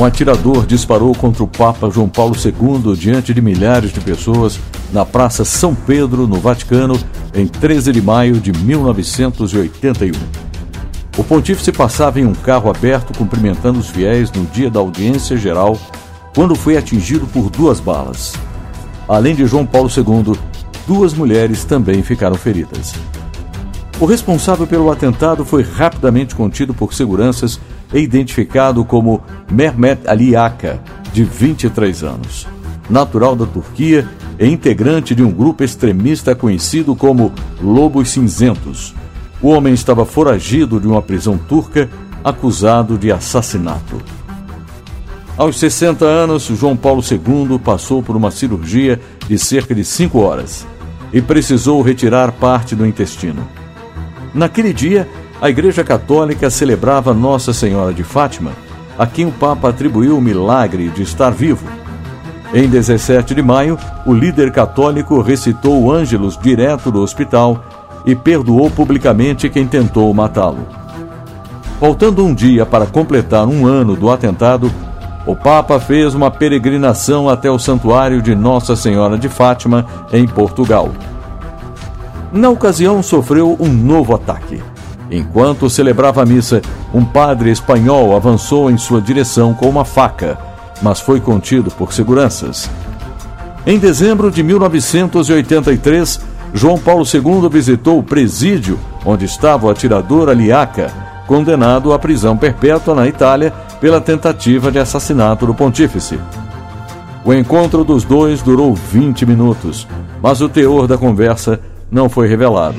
um atirador disparou contra o Papa João Paulo II diante de milhares de pessoas na Praça São Pedro, no Vaticano, em 13 de maio de 1981. O pontífice passava em um carro aberto cumprimentando os fiéis no dia da audiência geral, quando foi atingido por duas balas. Além de João Paulo II, duas mulheres também ficaram feridas. O responsável pelo atentado foi rapidamente contido por seguranças identificado como Mehmet Ali Aka, de 23 anos. Natural da Turquia e integrante de um grupo extremista conhecido como Lobos Cinzentos. O homem estava foragido de uma prisão turca, acusado de assassinato. Aos 60 anos, João Paulo II passou por uma cirurgia de cerca de 5 horas e precisou retirar parte do intestino. Naquele dia, a Igreja Católica celebrava Nossa Senhora de Fátima, a quem o Papa atribuiu o milagre de estar vivo. Em 17 de maio, o líder católico recitou o Ângelus direto do hospital e perdoou publicamente quem tentou matá-lo. Faltando um dia para completar um ano do atentado, o Papa fez uma peregrinação até o santuário de Nossa Senhora de Fátima, em Portugal. Na ocasião, sofreu um novo ataque. Enquanto celebrava a missa, um padre espanhol avançou em sua direção com uma faca, mas foi contido por seguranças. Em dezembro de 1983, João Paulo II visitou o presídio onde estava o atirador Aliaca, condenado à prisão perpétua na Itália pela tentativa de assassinato do pontífice. O encontro dos dois durou 20 minutos, mas o teor da conversa não foi revelado.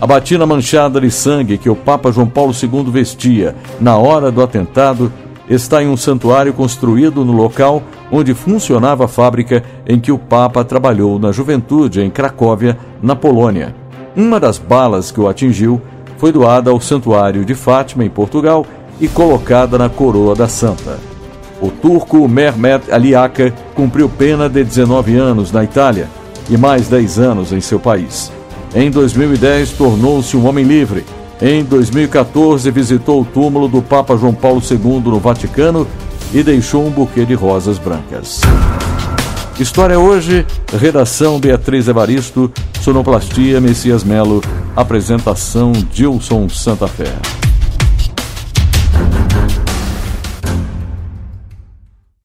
A batina manchada de sangue que o Papa João Paulo II vestia na hora do atentado está em um santuário construído no local onde funcionava a fábrica em que o Papa trabalhou na juventude em Cracóvia, na Polônia. Uma das balas que o atingiu foi doada ao Santuário de Fátima, em Portugal, e colocada na coroa da Santa. O turco Mehmet Aliaka cumpriu pena de 19 anos na Itália e mais 10 anos em seu país. Em 2010, tornou-se um homem livre. Em 2014, visitou o túmulo do Papa João Paulo II no Vaticano e deixou um buquê de rosas brancas. História hoje, redação Beatriz Evaristo, sonoplastia Messias Melo, apresentação Dilson Santa Fé.